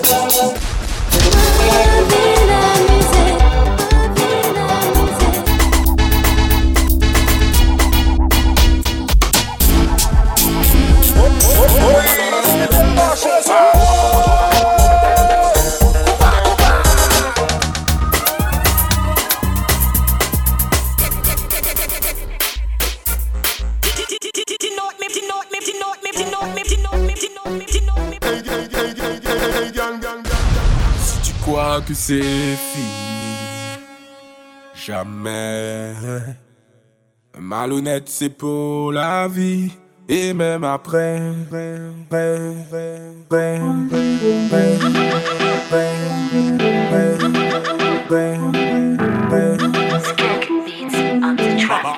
What? plus c'est fini. Jamais. Malhonnête, c'est pour la vie. Et même après.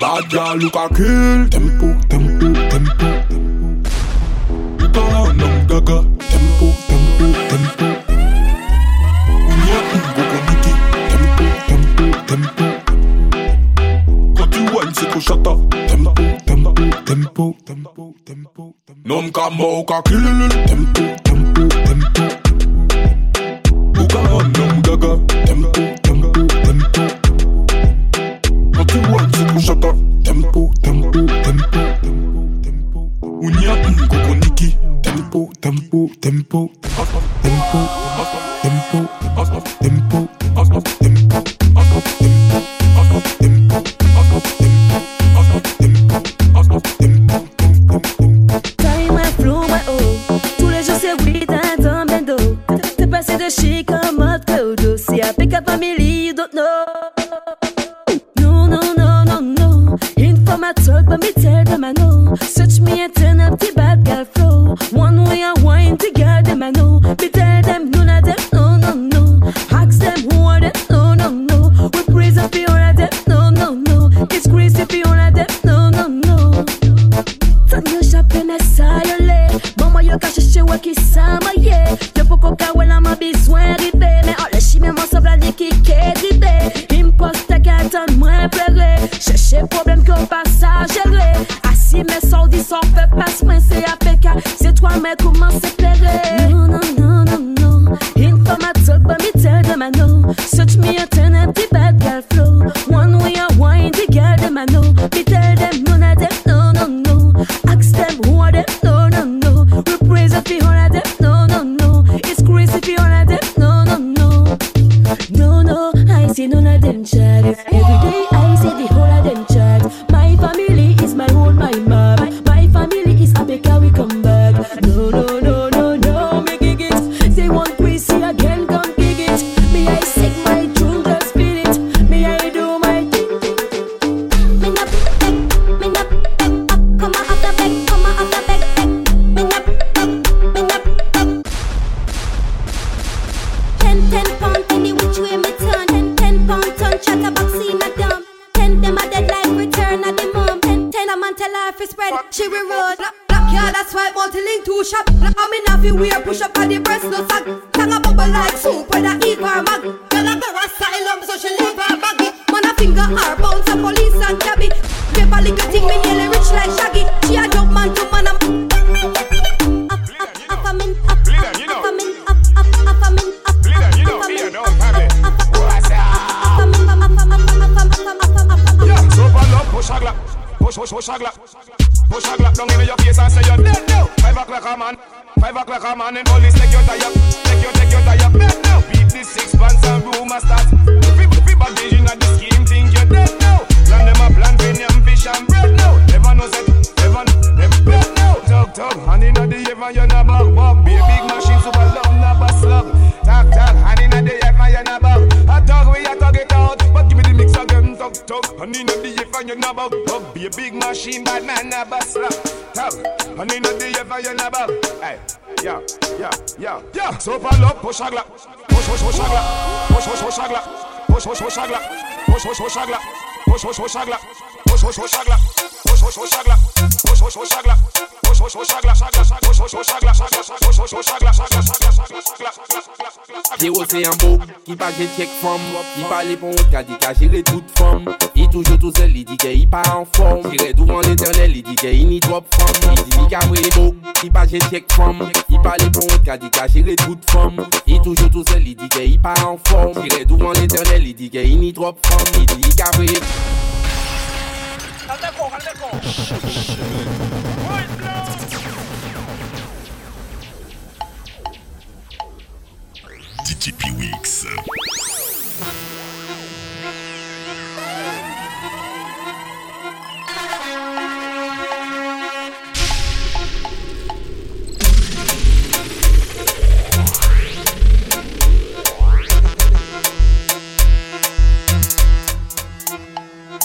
Bad girl, look a kill Tempo, tempo, tempo gaga shut up. Tempo, tempo, tempo, tempo, tempo. Non ka mo ka kill. Tempo, tempo, tempo. Uka on nom gaga. Tempo, tempo, tempo. Quand tu vois le sucre, shut. Tempo, tempo, tempo, tempo. Unia un coconiki. Tempo, tempo, tempo. Tempo, tempo, tempo. Five o'clock a man, five o'clock a man, and police take your tie up, take your, take your tie up, dead now. Beat this six pants and rumor start. Everybody in the scheme think you're dead now. Plan them a plan for them fish and bread now. Never know set, never, never bread now. talk. tug, hand in the heaven, you're not bug, bug. Be a big machine, super love, not a slug. talk. tug, hand in the heaven, you're not bug, a tug, we a talk it out, but give me the mix again. talk, talk. hand in the heaven, you're not bug, bug. Be a big machine, bad man, not a slug. Tug. Honey, no the ever you na. Hey, yeah, yeah, yeah, yeah. So pull up, push a glock, push, push, push a glock, push, push, push a glock, push, push, push a glock, push, push, push a glock, push, push, push a glock. Zero se yon bok, ki pa gen chek fom Li pale pon wot ka di ka jire tout fom Li toujou tou zel, li di ke yi pa an fom Jire douvan l'eternel, li di ke yi ni drop fom Li di mi ka vre bok, ki pa gen chek fom Li pale pon wot ka di ka jire tout fom Li toujou tou zel, li di ke yi pa an fom Jire douvan l'eternel, li di ke yi ni drop fom Li di mi ka vre DTP Weeks.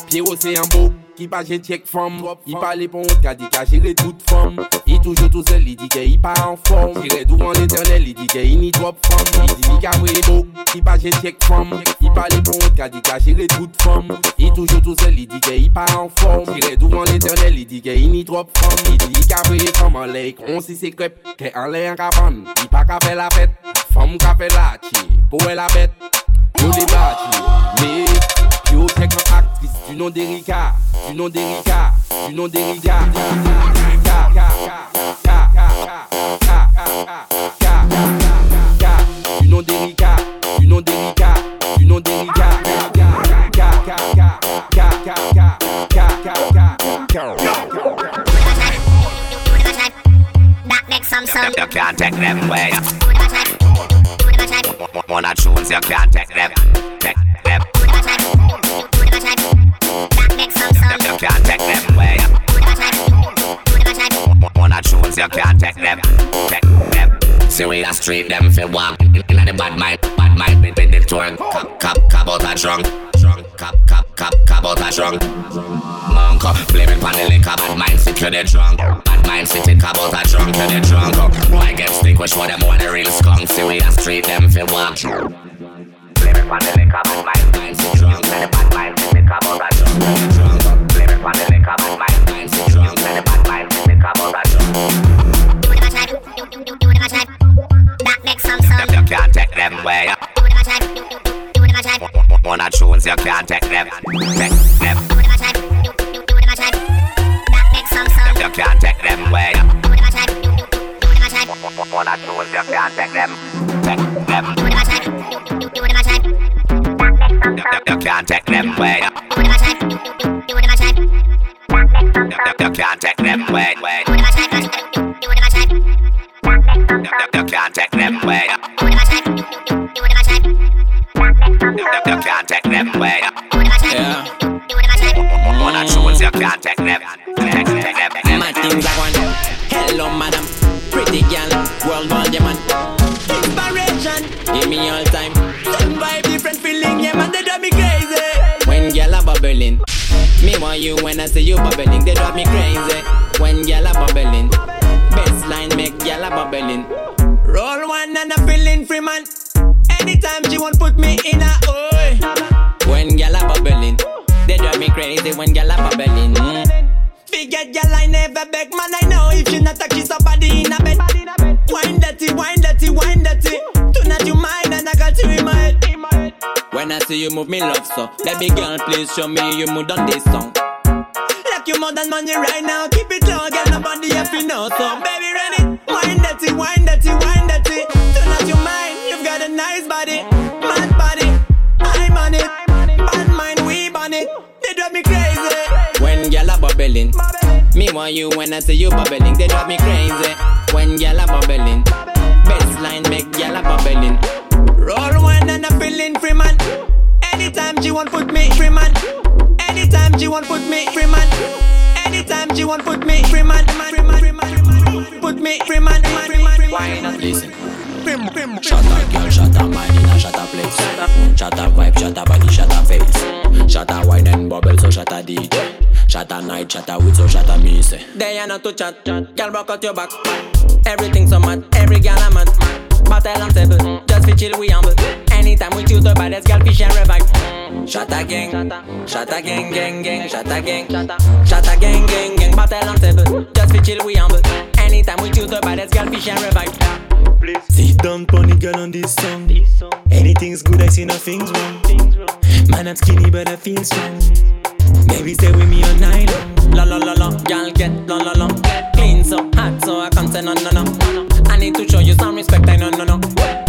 Pierrot c'est un beau ki pa je tchek fom I pale pon ka di ka jire tout fom. I toujou tout sel, li di ke i pa an fom. Jire douvan l'eternel, li di ke i ni drop fom. Li di li ka vre bok, ki pa je tchek fom. I pale pon ka di ka jire tout fom. I toujou tout sel, li di ke i pa an fom. Jire douvan l'eternel, li di ke i ni drop fom. Li di li ka vre fom, an le kon si se krep Ke an le an kapan, i pa ka fe la fet Fom ka fe la chi, pou e la bet. Yo de bati, me. Un actrice du nom d'Erika, du nom d'Erika, du nom d'Erika. Du nom d'Erika, du nom d'Erika, du nom d'Erika. You can't take them away. Wanna choose, you can't take them. Take Can't take them away. Wanna choose, you can't take them. Take them. A street them fi walk inna the bad mind, bad mind with the twerk. Cop, cop, cop out a drunk, drunk. Cop, cop, cop, cop out a drunk. Monk up, blame it pon the liquor. Bad mind sit to the drunk. Bad mind sit it cop out a drunk to the drunk. Why get stick with show them what the real skunk. A street them fi walk. Blame it pon the liquor. Bad mind, sit drunk. And the bad mind sit it cop out a drunk to the drunk. Blame it pon the liquor. Bad mind, mind sit drunk. And the bad mind sit it cop out a drunk. You can't take them away. Wanna choose, you can't take them. Take them. You can't take them away. Wanna choose, you can't take them. Take them. You can't take them away. Hello, madam. Pretty girl. World world, yeah, man. Inspiration. Give me all time. Some vibe, different feeling, yeah, man. They drive me crazy. When girl are bubbling. Me want you when I see you bubbling. They drive me crazy. When girl are bubbling. Best line make girl are bubbling. Roll one and I'm feeling free, man. Anytime she want put me in a oi. When girl are bubbling. They drive me crazy when girl are bubbling. Mm. Forget girl, I never beg, man. I know if you not a kiss somebody in a bed. Wine dirty, wine dirty, wine dirty. Tonight you mine and I got you in my head. When I see you move me love so, baby girl, please show me you move on this song. You more than money right now, keep it low, girl. Nobody have to know so, baby, ready? Wine dirty, wine dirty, wine dirty. Tonight you mine, you've got a nice body, mad body. I'm on it, bad mind, we on it. They drive me crazy. When girl are bubbling, me want you when I see you bubbling. They drive me crazy. When girl are bubbling, best line make girl are bubbling. Roll one and I'm feeling free man. Anytime she want put me free man. Anytime she want put me free man. Anytime she want put me free man. Free man, free man, free man. Put me free man, free man, free man. Listen. Shut up, girl, shut up, mind in a shut up place. Shut up vibe, shut up body, shut up face. Shut up wine and bubble, so shut up DJ. Shut up night, shut up with, so shut up me say. They are not to chat. Girl, rock out your back. Everything so mad. Every girl I'm mad. Battle and table. Just Just fi chill we humble. Anytime we choose the baddest girl, fish and revive. Shot a gang, shot a gang, gang, gang, shot a gang, shot a gang, gang, gang. Battle on table. Just fi chill we humble. Anytime we choose the baddest girl, fish and revive. Sit down, pony girl on this song. Anything's good, I see nothing's wrong. Man, I'm skinny, but I feel strong. Baby, stay with me all night long. La la la la, girl get la la la. Clean so hot, so I can't say no no no. I need to show you some respect, I no no no.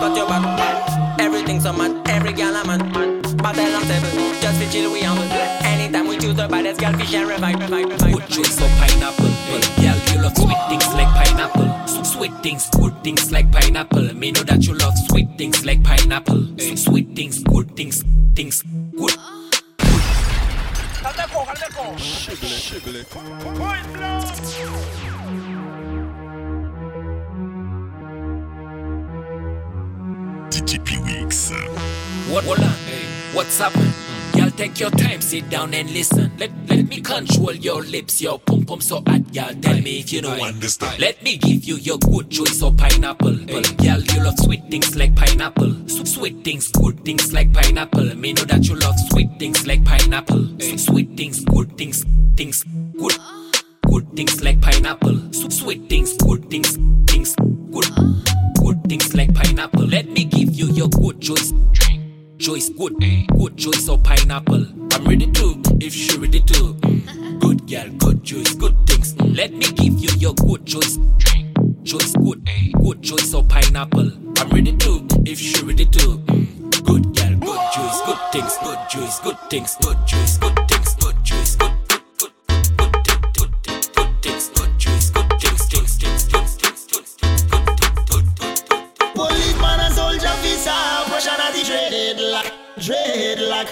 Girl rock out your back. Everything so mad, every girl a man. Battle on table, just fi chill we humble. Anytime we choose the baddest girl, fish and revive, revive, revive. Good choice of pineapple. Girl, you love sweet things like pineapple. Sweet things, good things like pineapple. Me know that you love sweet things like pineapple. S- Sweet things, good things, things, good. DTP What, what, hey, what's up? Hmm. Y'all take your time, sit down and listen. Let, let me control your lips, your pum pum so hot, y'all. Tell me if you know understand. Let me give you your good choice of pineapple. Hey. Girl, you love sweet things like pineapple. Sweet things, good things like pineapple. Me know that you love sweet things like pineapple. Sweet things, good things, things, good. Good things like pineapple. Sweet things, good things, things, good. Good things like pineapple. Let me give you your good choice. Choice good, good choice of pineapple. I'm ready to, if she ready to. Good girl, good choice, good things. Let me give you your good choice. Choice good, good choice of pineapple. I'm ready to, if she ready to. Good girl, good choice, good things, good choice, good things, good choice, good things, dreadlock.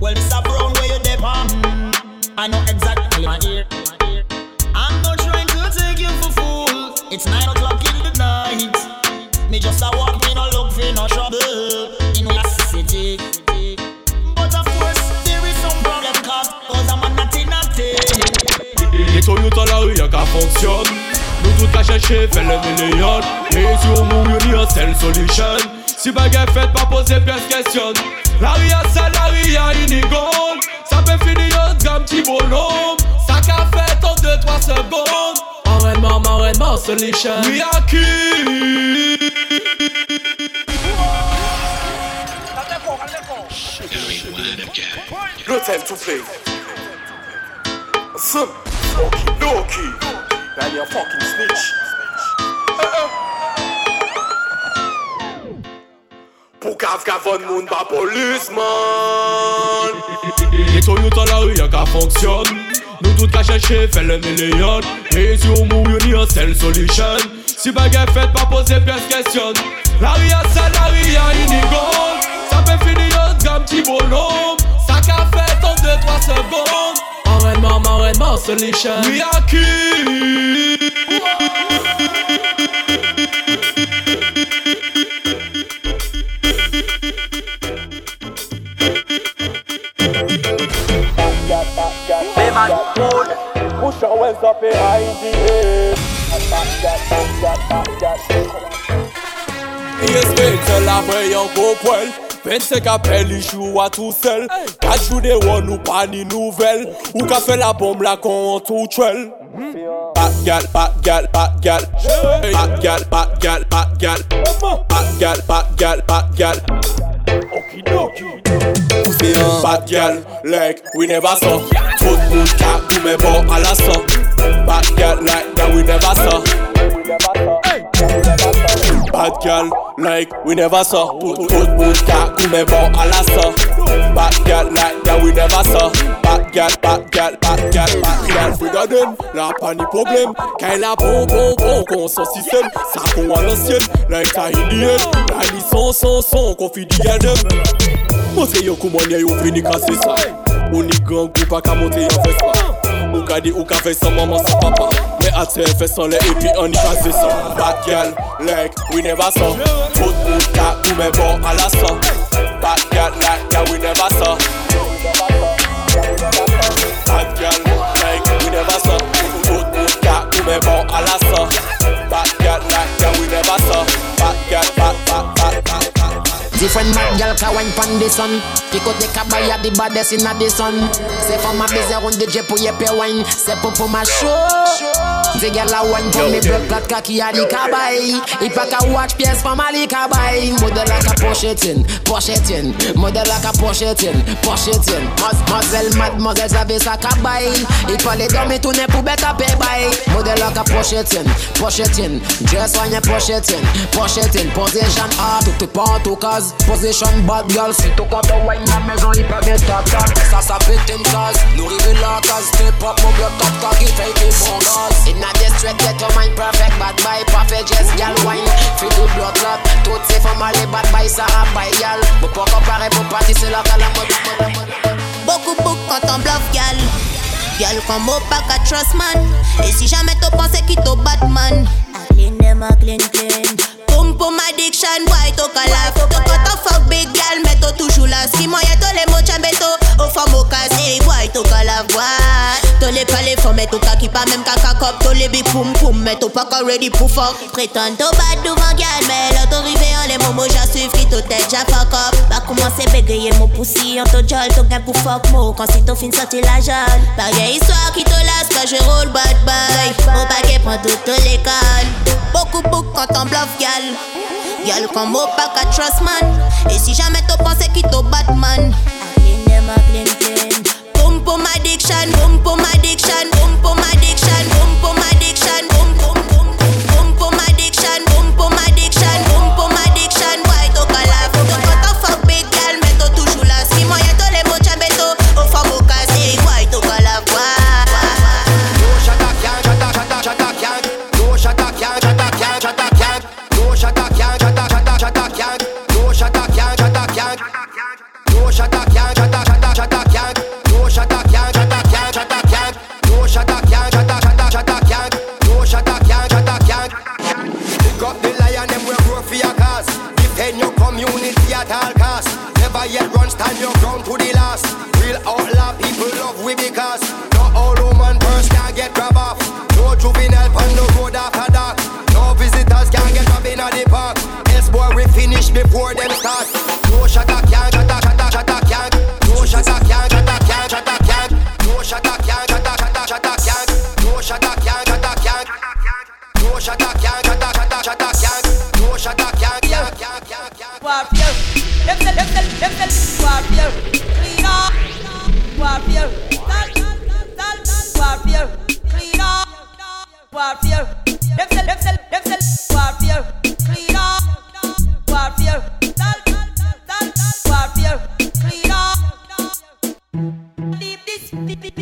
Well, Mr. Brown, where you dep on? I know exactly my ear. I'm not trying to take you for fool. It's nine o'clock in the night. Me just a walk, me no look for no trouble in our city. But of course, there is some problem, cause, cause I'm a natty natty. Les Toyota la rue y'a qu'à fonctionne Nous tout qu'à chercher fait le million Et si on mouille ni un seul solution Si bagay fèt pa pose pes kestyon La ria sal, la ria inigon Sa pe fini yon gam ti bolom Sa ka fèt an 2-3 segon Enredman, enredman, se li Oui No time to play. Some, donkey, donkey. Now you're fucking snitch. kav kavon moun pa polisman E to yo tan la ou yon ka fonksyon Nou tout ka chèche fè le milyon E si ou mou yon a sel solisyon Si bagay fèt pa pose pès kèsyon La ou yon sel, la ou yon inigon Sa pe fini yon gam ti bonom Sa ka fèt an 2-3 sebon Anrenman, anrenman solisyon Ou yon ki Show us up behind the head Respekte la mwen yon kopwel 25 apel li chou a tou sel 4 jou de won ou pa ni nouvel Ou ka fe la bom la kon an tou chwel Pat gal, pat gal, pat gal Pat gal, pat gal, pat gal Pat gal, pat gal, pat gal Okidoki. Pat gal, leg, we never saw. Foot moun ka ou men bo alasan Bad girl like that we never saw. Bad girl like we never saw. Foot moun ka ou men bo alasan Bad girl like that we never saw. Bad girl, bad girl, bad girl, bad girl. Fwe gaden, la pa ni problem Kay la bon, bon, bon, kon son sistem Sa kon an ansyen, like sa hindien La li son, son, son, kon fi di yadem Mose yo koumanye yo fini kase sa Ou ni gang ou pa ka monte yon fes Ou ka di ou ka fey san maman san papa. Me ate fey san le epi an ni kase san Bad girl, like, we never saw. Fout mout ka ou men bon ala san Bad girl, like, yeah, we never saw. Bad girl, like, we never saw. Fout mout ka ou men bon ala san Bad girl, like, yeah, we never saw. Bad girl, like Different mad girl can wine pan the sun. Pick out the cabaya, the baddest in the sun. C'est for ma baiser on the jet pour y pair wine. C'est pour pour ma show. The girl a wine for me blood clot cocky a the cabay. Il pas qu'à watch pièce for my cabay. Model like a pochetine, pochetine. Model like a pochetine, pochetine. Mademoiselle, mademoiselle, savez sa cabay. Il parlait dormir tourner pour bête à pay. Model like a pochetine, pochetine. Dress wine pochetine, pochetine. Position hard, tout tout pas tout case. Position bad girl, si tout quand on wine la il peut bien tac tac. Ça ça pète une case. Nous rive la case, step up, mon bloc top cocky, fait des bon gaz. In a straight, get your mind perfect, bad boy, perfect, just gal wine. Feel the blood clot, toutes ces femmes allez bad boy, ça a by gal. Pour pas comparer, c'est là qu'à la mode. Beaucoup beaucoup quand on bluff gal Gal comme mot pas qu'à trust man Et si jamais t'as pensé qu'il t'a Batman I clean them a clean clean. Boom boom addiction boy t'as qu'à la Quand t'as fuck big mais t'as toujours là Si moi y'a tous les mots chambeto Au fond au casse boy t'as qu'à la tous les palais font mettre au kaki pas même caca cop tous les big poum poum mettre au pack already pour fuck. Prétendent au bad devant gal mais l'autorité en les momos j'en suis fit au tête j'en fuck up. Pas commencer bégayer mon poussi en ton jol ton gain pour fuck mo. Quand si ton fin sorti la jol pareille histoire qui te lasse quand je roule bad boy. Au paquet prend tout tout l'école. Beaucoup beaucoup quand on bluff gal. Gal quand mo pack a trust man. Et si jamais t'en pensais qu'il te batman Boom, boom, addiction, boom. Addiction, boom boom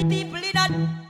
people in a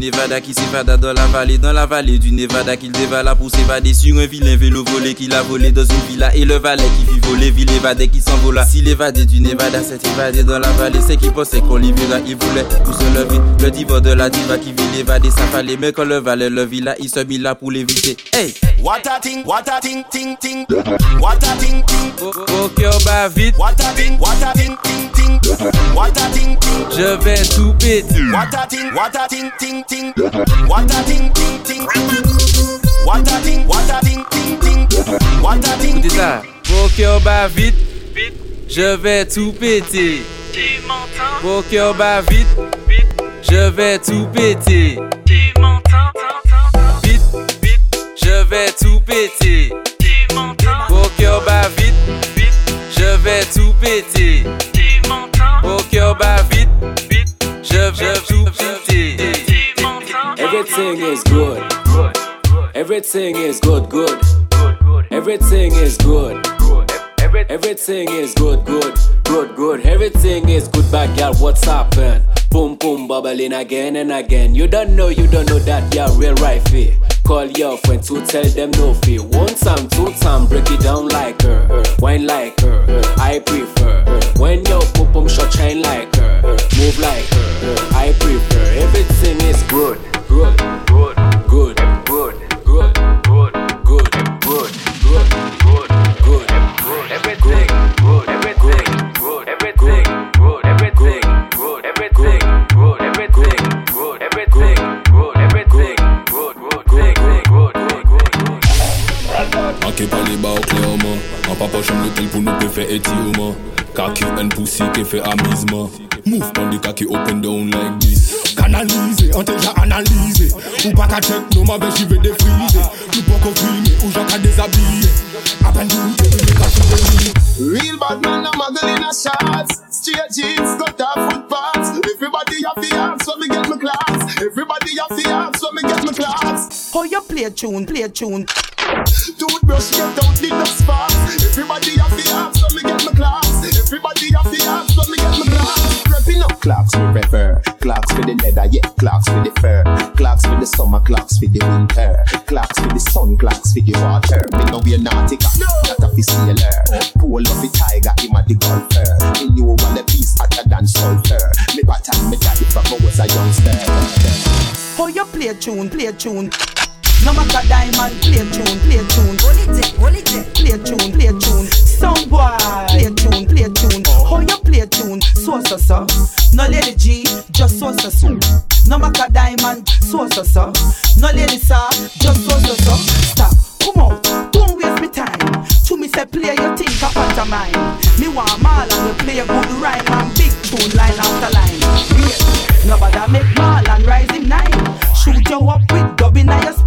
Nevada qui s'évada dans la vallée, dans la vallée du Nevada qu'il dévala pour s'évader sur un vilain vélo volé qu'il a volé dans une villa et le valet qui fit voler, ville évadé qui s'envola. S'il évadait du Nevada, s'est évadé dans la vallée, c'est qui pensait qu'on l'y verra, il voulait tout se lever. Le diva de la diva qui vit l'évader, ça fallait, mais quand le valet le villa, il se mit là pour l'éviter. Hey! what a thing, what a thing, ting ting, what a thing, ting. Bat vite, What a thing, what a ting ting, what a ting ting. Je vais tout péter. What a ting, what a ting ting ting. What a ting ting ting. What a ting, what a ting ting ting. What a ting. Écoutez ça. Mon cœur bat vite, vite. Je vais tout péter. Tu m'entends? Mon cœur bat vite, vite. Je vais tout péter. Tu m'entends? Vite, vite. Je vais tout péter. Tu m'entends? Mon cœur bat vite, vite. Je vais tout péter cœur bat vite, vite, je veux tout Everything is good, everything is good, good, everything is good. Everything is good, good, good, good. Everything is good, bad girl. What's happened? Boom, boom, bubbling again and again. You don't know, you don't know that you're real rifey. Call your friend to tell them no fear. One time, two time, break it down like her. Wine like her, I prefer. When your pop, pump short shine like her, move like her. I prefer. for amusement. Move on the cocky open down like this. Kanalize, an te ja analize Ou pa ka chek nou ma ve jive defrize Nou pa ko filme, ou jan ka dezabye Apen doute, ou ne ka chive Real bad man a muggle in a shots Straight jeans, got a foot pass. Everybody have the arms when me get my class. Everybody have the arms when me get my class. Oh, How you play tune, play tune. Toothbrush get out the dust fast. Everybody have the arms when me get my class. Everybody have Clocks we prefer. Clocks for the leather, yeah. Clocks for the fur. Clocks for the summer, clocks for the winter. Clocks for the sun, clocks for the water. Me know we're nautica, no. not a sailor. Pull up the tiger, him a the golfer. Me knew one the piece hotter than sulfur. Me pattern, me daddy from I was a youngster. How you play tune, play tune. No matter diamond, play tune, play tune. Hold it, hold it, play tune, play tune. some boy, play tune, play tune. How you play tune? So so so. No lady G, just so so so. No matter diamond, so so so. No lady sir, just so so so. Stop, come out, don't waste me time. To me say play your thing, a pantomime. Me want all and we play a good rhyme and big tune line after line. Yeah. Nobody make ball and rise in nine. Shoot you up with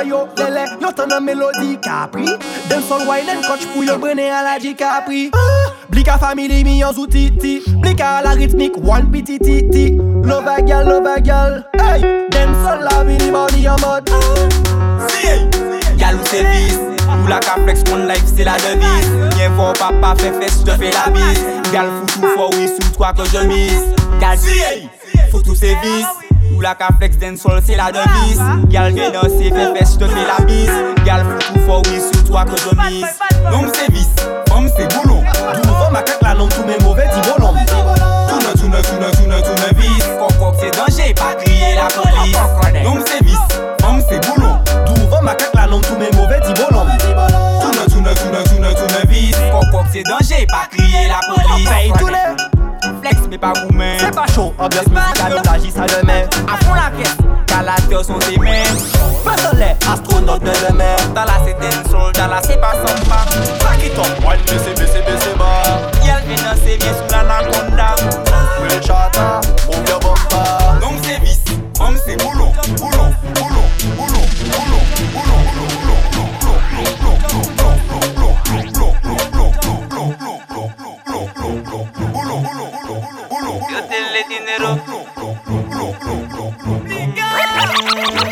boy yo lele Yo tan nan melodi kapri Den sol wine en koch pou yo brene alaji kapri ah, Blika family mi yon zou titi Blika ala ritmik wan piti titi Lova gyal, lova gyal hey, Den sol la vini body yon mod Siye, gyal ou servis Mou la ka flex kon life se la devis Mwen vò papa fe fes je fe la bis Gyal foutou fò wissou twa ke je mis Gyal siye, foutou servis sous la caflex d'un sol, c'est la demise. Gal vient dans ses fesses, je fais la bise. Gal fout tout fort, oui, sur toi que je mise. Homme c'est vis, homme c'est boulot. Tout m'a claqué tous mes mauvais dit bon Tout ne, tout ne, tout ne, tout ne, tout ne c'est danger, pas crier la police. Homme c'est vis, homme c'est boulot. Tout m'a claqué tous mes mauvais dit bon Tout ne, tout ne, tout ne, tout ne, tout ne c'est danger, pas crier la police. Flex, mais pas vous. Gourmet C'est pas chaud, ambiance musicale, t'agis ça demain À fond la caisse, calateur sont tes mains Pas soleil, astronaute de demain. Dans la c'est dancehall, dans la c'est pas samba Back it up, one baissez, baissez, baissez bas. Y'a vient danser bien sous l'anaconda Real chata, move your bumper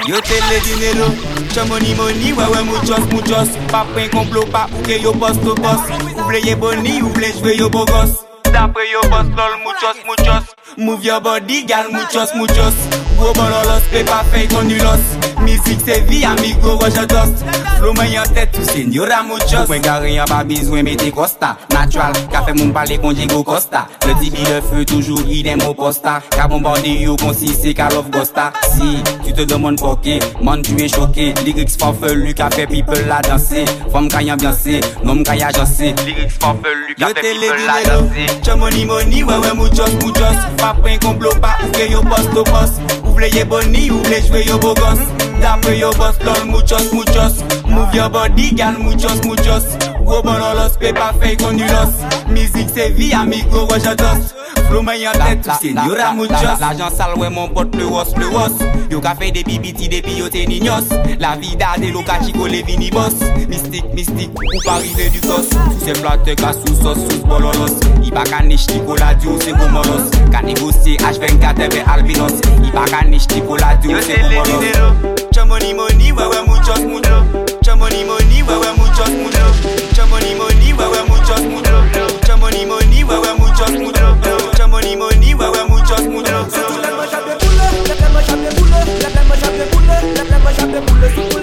Yotele dinero, chamoni moni, wewe muchos muchos. Papen komplo pa ouke yo boss to boss. Ouble ye boni, ouble jwe yo bogos Dapre yo boss lol muchos muchos. Move your body gal muchos muchos. Wobololos, pepa fey konulos mizik se vi amigo wajan dost Flow men yon tet tou senyora mou just Mwen gare yon pa bezwen mette kosta Natural, ka fe moun pale kon Diego Costa. Le tibi de fe toujou idem ou posta. Ka bombande yo konsi se ka love gosta Si, tu te demon poke, man tu e choke Lyrics fanfelu ka fe people la danse Fom ka yon bianse, nom ka yon janse Lyrics fanfelu ka fe people la danse Che money money, wewe mou just mou just Pa pren komplo pa ouke yo post to post Ou vle ye boni, ou vle jwe yo bogos Dapre yo boss, lol muchos, muchos. Move your body, gal, muchos, muchos. Bololos, pe pa fey konulos. Musique c'est vie, amigo. Flow yon senyora muchos. Mon. Yo ka fey de bibiti depi yo te. La vida de lo ka chico le vini boss. Mystique, mystique, ou pa rive du tos. Sous se plate ka sous sos, sous bololos. I pa ka niche la diou se gomolos. Ka negosye H24 eve albinos. I pa ka niche la diou se gomolos. money, money, where we muchos mucho. Money, money, where we muchos mucho. Money, money, where we muchos mucho. Money, money, where we muchos mucho. Money, money, where muchos mucho. Let them mash up your cooler, let them mash up your cooler, let them mash up your cooler, let them mash your cooler.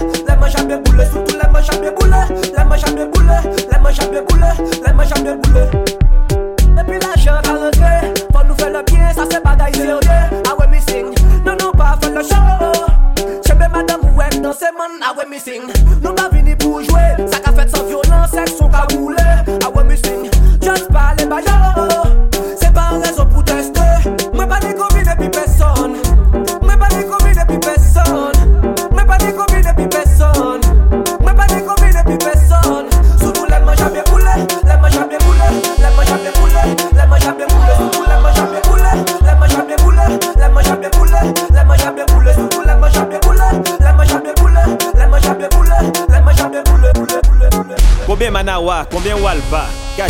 les manches à bien bouler, surtout les manches à bien bouler, les manches à bien bouler, les manches à bien bouler, les manches à bien bouler. Et puis l'argent va rentrer, faut nous faire le bien, ça c'est bagaille sérieux. Ah ouais, missing, non, non, pas faire le show. J'ai bien madame ou elle dans ses man, ah ouais, missing. Nous pas venus pour jouer, ça qu'a fait sans violence, elles sont cagoulées. Ah ouais, missing, just parler, bah yo.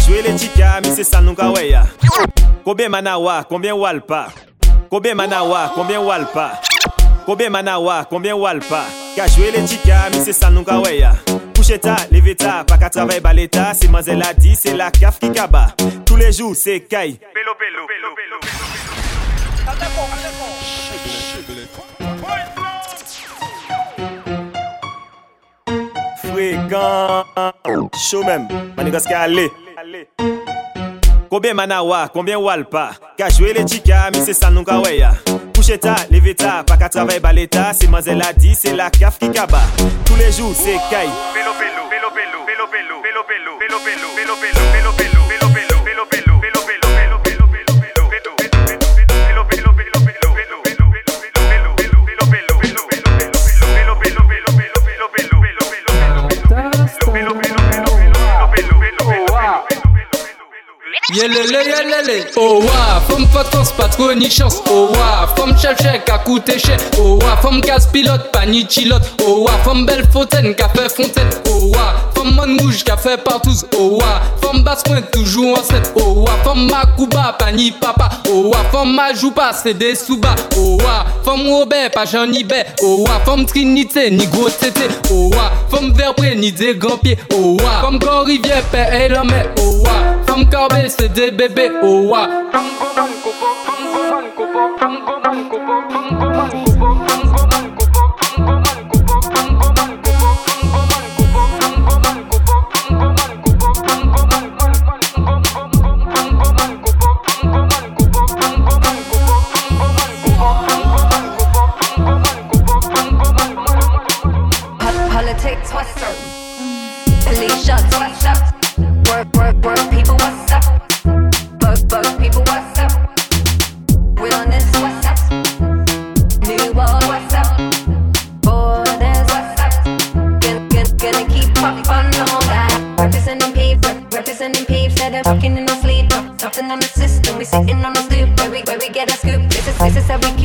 Joué les chicas, mais c'est ça nous kaweya Combien manawa, combien walpa Combien manawa, combien walpa Combien manawa, combien walpa Ka joué les chicas, mais c'est ça nous kaweya Couche ta, leve ta, pas qu'à travailler baleta C'est mazel a dit, c'est la caf qui kaba Tous les jours, c'est caille. Pélo, pélo, pélo, pélo Fréquent. Chaud même, manigas aller Combien manawa, combien walpa Kajwe le chika, mi se san nou kaweya Kouche ta, leve ta, pa ka travay baleta C'est manze la di, se la kaf ki kaba Tous les jours, se kay Pelo pelo, pelo pelo, pelo pelo, pelo pelo, pelo pelo, pelo pelo, pelo pelo Oh wa, femme potence pas trop ni chance. Oh wa, femme chef chef a coûté cher. Oh wa, femme casse pilote pas ni chilote. Oh wa, femme belle fontaine fait fontaine. Oh wa, Femme man rouge qui a fait partout Owa Femme basse point toujours en set Owa Femme ma kuba pani papa Owa Femme ma joupa c'est des souba Owa Femme Robert pas Jean Ibert Owa Femme Trinité ni gros tété Owa Femme Verbré ni des grands pieds Owa Femme Grand Rivière père et la mer Owa Femme Carbé c'est des bébés Owa Femme Femme Femme Femme Femme Femme Femme Politics, what's up? Police shots, what's up? Work, work, work, people, what's up? Bug, bug, people, what's up? Realness, what's up? New world, what's up? Borders, what's up? Gonna, gonna, gonna keep up on all that. Representing peeps, rep- representing peeps that are fucking in our sleep. Talking on the system, we sitting on the stoop where we, where we get a scoop. This is, this is how we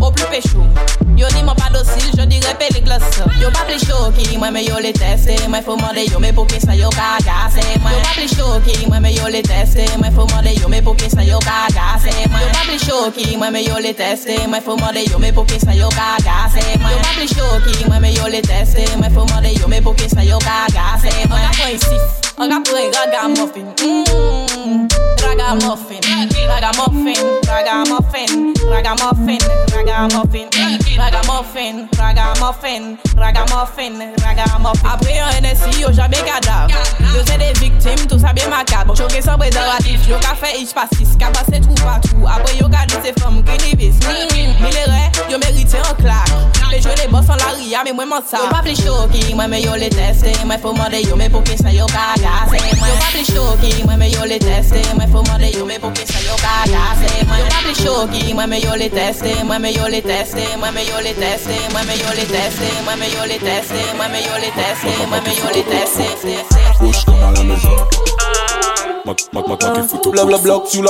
au plus pécho. Yo di mwen pa dosil, yo di repe le glos. Yo pa pli choki, mwen me yo le teste. Mwen fò mande yo, me pou ki sa yo ka gase. Mwen yo pa pli choki, mwen me yo le teste. Mwen fò mande yo, me pou ki sa yo ka gase. Mwen yo pa pli choki, mwen me yo le teste. Mwen fò mande yo, me pou ki sa yo ka gase. Mwen yo pa pli choki, mwen me yo le teste. Mwen fò mande yo, me pou ki sa yo ka gase. Mwen yo pa pli choki, mwen me yo le teste. Mwen fò mande yo, me pou ki sa yo ka gase. Mwen yo pa pli choki, mwen me yo le teste. Mwen fò mande yo, me pou ki sa yo ka gase. Mwen yo pa pli choki, mwen me yo le teste. Mwen fò mande yo, me pou ki sa yo ka gase. Mwen yo pa pli choki, mwen me yo le teste. Mwen fò mande yo, me pou ki sa yo ka gase. Mwen yo pa pli choki, mwen me yo le teste. Mwen fò mande yo, me pou ki sa yo ka gase. Mwen yo pa pli choki, mwen me yo le teste. Mwen fò mande yo, me pou ki sa yo ka gase. Mwen yo pa pli choki, mwen me yo le teste. Mwen fò mande yo, me pou ki sa yo ka gase. Mwen yo pa pli choki, mwen me yo le teste. Mwen fò mande yo, me pou ki sa yo ka gase. Mwen yo pa pli choki, mwen me yo le teste. Mwen fò mande yo, me pou ki sa yo ka gase. Mwen yo pa pli choki, mwen me yo le teste. Mwen fò mande yo, me pou Agape, ragamuffin. Mmm, ragamuffin. Ragamuffin, ragamuffin, ragamuffin, ragamuffin, ragamuffin, ragamuffin, ragamuffin, ragamuffin. Après un NSI, yo jamais cadavre. Yo c'est des victimes, tout ça bien macabre. Choqué sans préservatif, Le café fait ich passis, qu'a passé tout partout. Après yo qu'a dit ses femmes, Kenny Il est vrai, yo mérité en claque. Les jeux les boss en la ria, mais moi m'en ça. Yo pas plus choqué, moi mais yo les testé. Moi faut demander yo, mais pour qui ça yo caga ka gase Yo pa pli mwen me yo le teste Mwen fò mande yo me pou ke sa yo ka gase Yo pa pli mwen me yo le teste Mwen me yo le teste, mwen me yo le teste Mwen me yo le teste, mwen me yo le teste Mwen me yo le teste, mwen me yo le teste Push comme à la maison. Mac, mac, mac, mac, et photo. Bla bla bla sur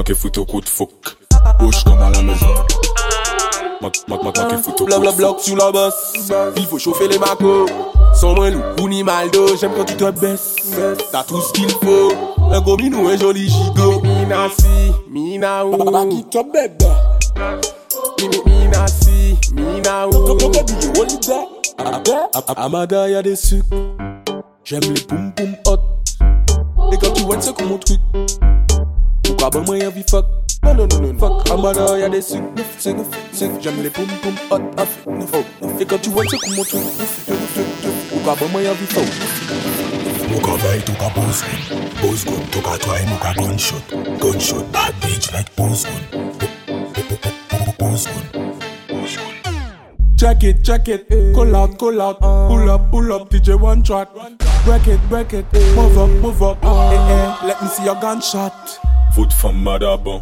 Mac, et photo coup de fouc. Push comme à la maison. Mac, mac, mac, mac, et photo. Bla bla bla sur la basse. Il faut chauffer les macos. Sans moins loup ou ni maldo. J'aime quand tu te baisses. T'as tout ce qu'il faut. Un gros minou, un joli gigot. Mina si, mina ou. Baba qui te bébé. Mina si, mina ou. Amada y'a des sucres. J'aime les poum poum hot. Et quand tu vois c'est comme mon truc. Pourquoi bon y'a vie fuck? Non, non, non, non, fuck. Amada y'a des sucres. sucres, sucres. J'aime les poum poum hot. off, off, off. Et quand tu vois c'est comme mon truc. Pourquoi bon moi y'a vie fuck? Muka veil took a booze gun Booze gun took a try muka gunshot Gunshot bad bitch like Booze gun Check it, check it, call out, call out, pull up, pull up, DJ one track. Break it, break it, move up, move up, eh, eh, let me see your gunshot foot femme madaba.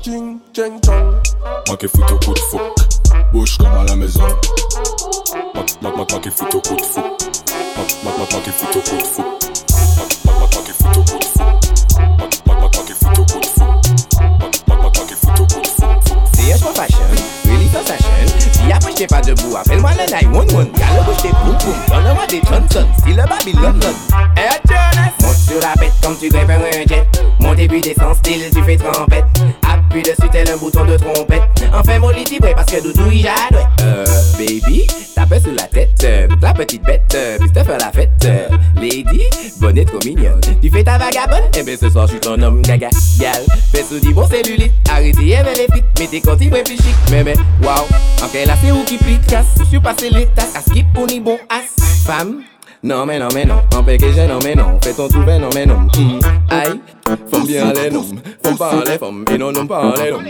Moi qui fout au coup de fou, bouche comme à la maison. Moi qui fout au coup de fou, moi qui fout au Et eh ben ce soir je suis ton homme gaga gal. Fais soudi bon cellulite Arrêtez et les fit Mettez quand il plus chic. Mais mais wow. En quelle la c'est où qui pique Casse. Sur passé les tasses. À skip bon as. Femme non mais non mais non, en PKG non mais non, fais ton trouvé non mais non. Hmm, Aïe, faut bien les noms, faut pas les femmes, et non non pas les noms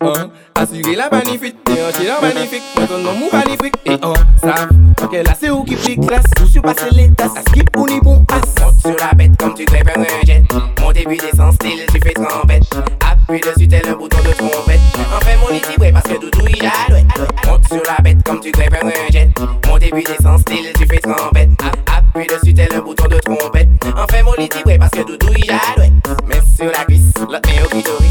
hein? Assurer la magnifique, et un chien magnifique, moi ton nom ou magnifique. Et en ça, ok là c'est où qui pique? Classe, sous sur passer les tasses, à skip pour ni bon as Monte sur la bête comme tu grimpes un jet, mon début descend style, tu fais trompette Appuie dessus tel un bouton de trompette, enfin mon lit ouais parce que Doudou il jadouette Monte sur la bête comme tu grimpes un jet, mon début descend style, tu fais trompette Appuie dessus tel un bouton de trompette. Enfin mon lit ouais parce que Doudou il jadouette Mais sur la cuisse, l'autre met au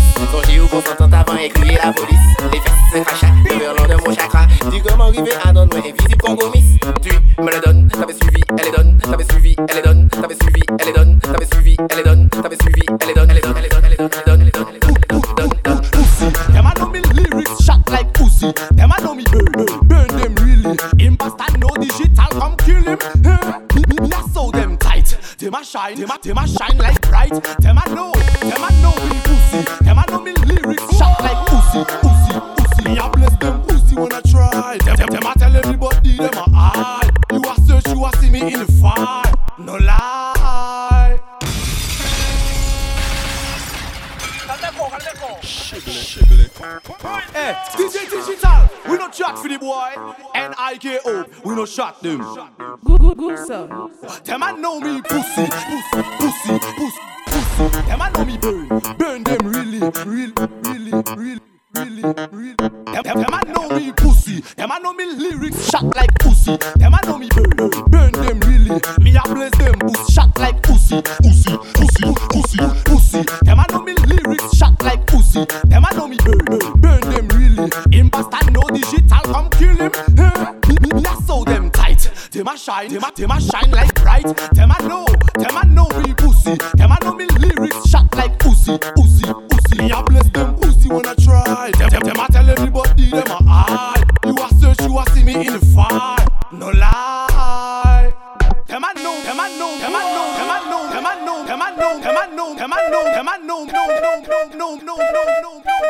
Them a shine, them a, them a shine like bright. Them I know, them I know me pussy. Them I know me lyrics shot like pussy, pussy, pussy. Me a bless them pussy when I try. Them, them, them I tell everybody them a hide. You a search, you a see me in the fire. No lie. Them I know, them I know, them I know, them I know, them I know, them I know, them I know, them I know, them I know, no, no, no, no, no, no, no, no,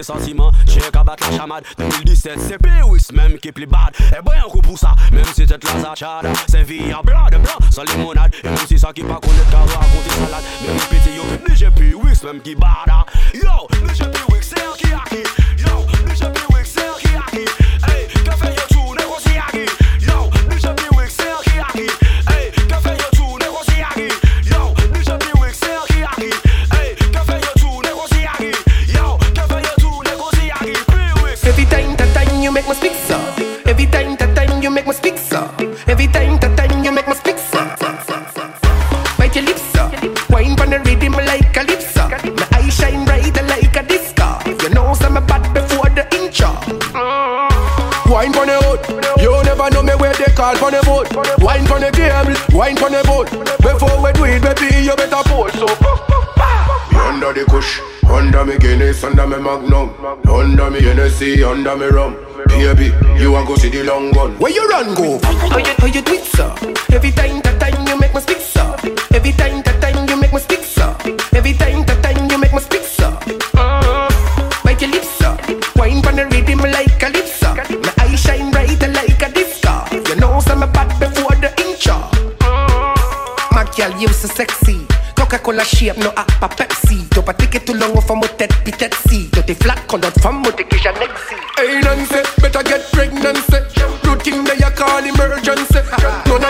tes sentiments. Check à battre la chamade. 2017, c'est P.O.S. même qui est plus bad. Et ben, un coup pour ça. Même si tête la zachade. C'est vie en blanc de blanc, sans limonade. Et même si ça qui pas connaître, car raconter salade. Mais répétez yo, DJ P.O.S. même qui bada. Yo, DJ P.O.S. c'est un qui a qui? Where they call pon the boat. Wine pon the table, wine pon the boat. Before we do it, baby, you better pose. So, me under the kush, under me Guinness, under me Magnum, under me Hennessy, under me rum. Baby, you want go see the long gun? Where you run go? How you, how you do it so? Every time, that shape, no a pas Pepsi. Pas ticket tout long, faut mon tête, pis tête si. Flaques, quand d'autres femmes, moi t'es que j'ai nexi. Hey Nancy, better get pregnancy. Routine they a call emergency. None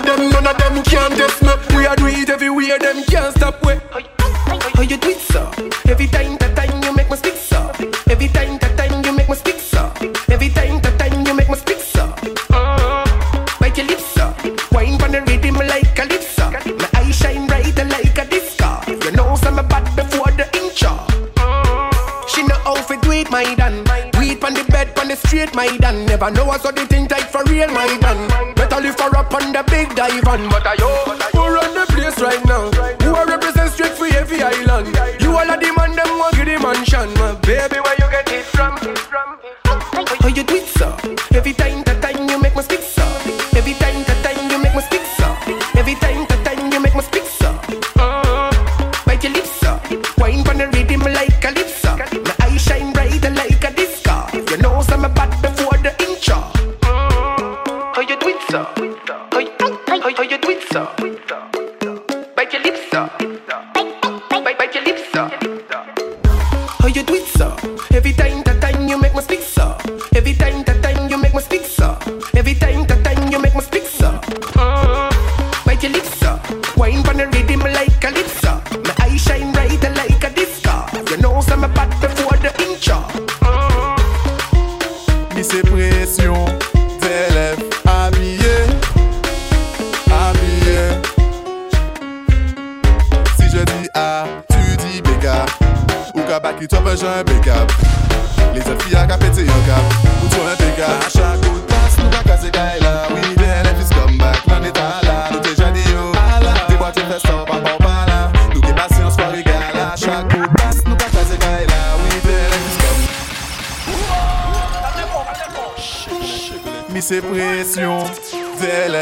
The rhythm like calypso.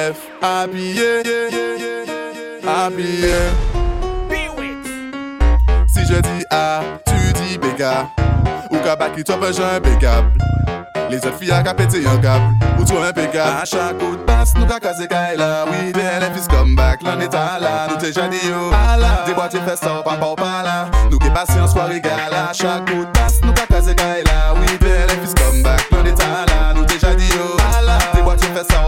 D'élèves habillés, habillés. Si je dis A, tu dis béga. Ou toi ben j'ai un béga. Les autres filles à capéter un câble. Ou toi un béga. À chaque coup de passe, nous ka casser Kaila. Oui, bien, les fils come back. L'on est à là, nous t'es déjà dit yo. Des boîtes et fesses, pas pas pas là. Nous qui passons en soirée gala. À chaque coup de passe, nous ka casser Kaila. Oui, bien, les fils come back. L'on est à là, nous t'es déjà dit yo. Des boîtes et fesses, pas pas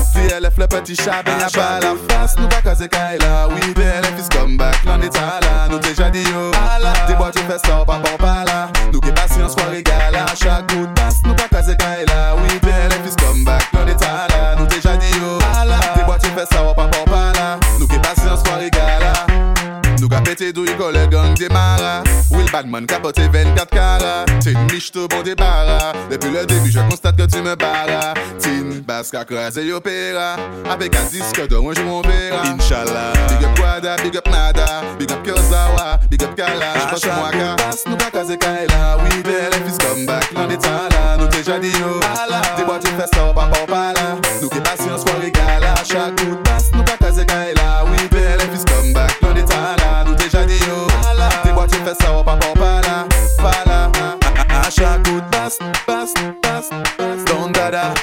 VLF le petit chat, ben y'a pas la face. Nous pas casser Kaila. Oui, VLF is come back. L'on est à là, nous déjà dit yo. Des boîtes et fesses, pas pas pas là. Nous qui passons en soirée gala. Chaque coup de passe, nous pas casser Kaila. Oui, VLF is come back. L'on est à là, nous déjà dit yo. Des boîtes pas pas pas Te dou gang demara Will Bagman kapote 24 kara Tin miche te bon debara Depi le debi je constate ke tu me bara Tin baska kreze yo pera Apek a diske do anjou mon vera Inch'Allah. Big up Wada, big up Nada. Big up Kyozawa, big up Kala. Jpos mwaka, nou pa kaze kaila. Oui, de le fils come back Lan etan la, nou te jadi yo Ala, de boite festa ou pa pa ou pa la Nou ke pasyans kwa regala Chak kout pas, passe, passe, passe, Don dada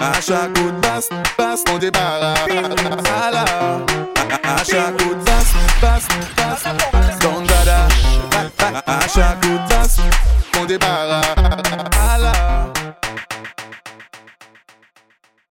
À chaque coup de passe, passe. On débarras À chaque coup de passe, passe, passe, Don dada À chaque coup de passe On débarras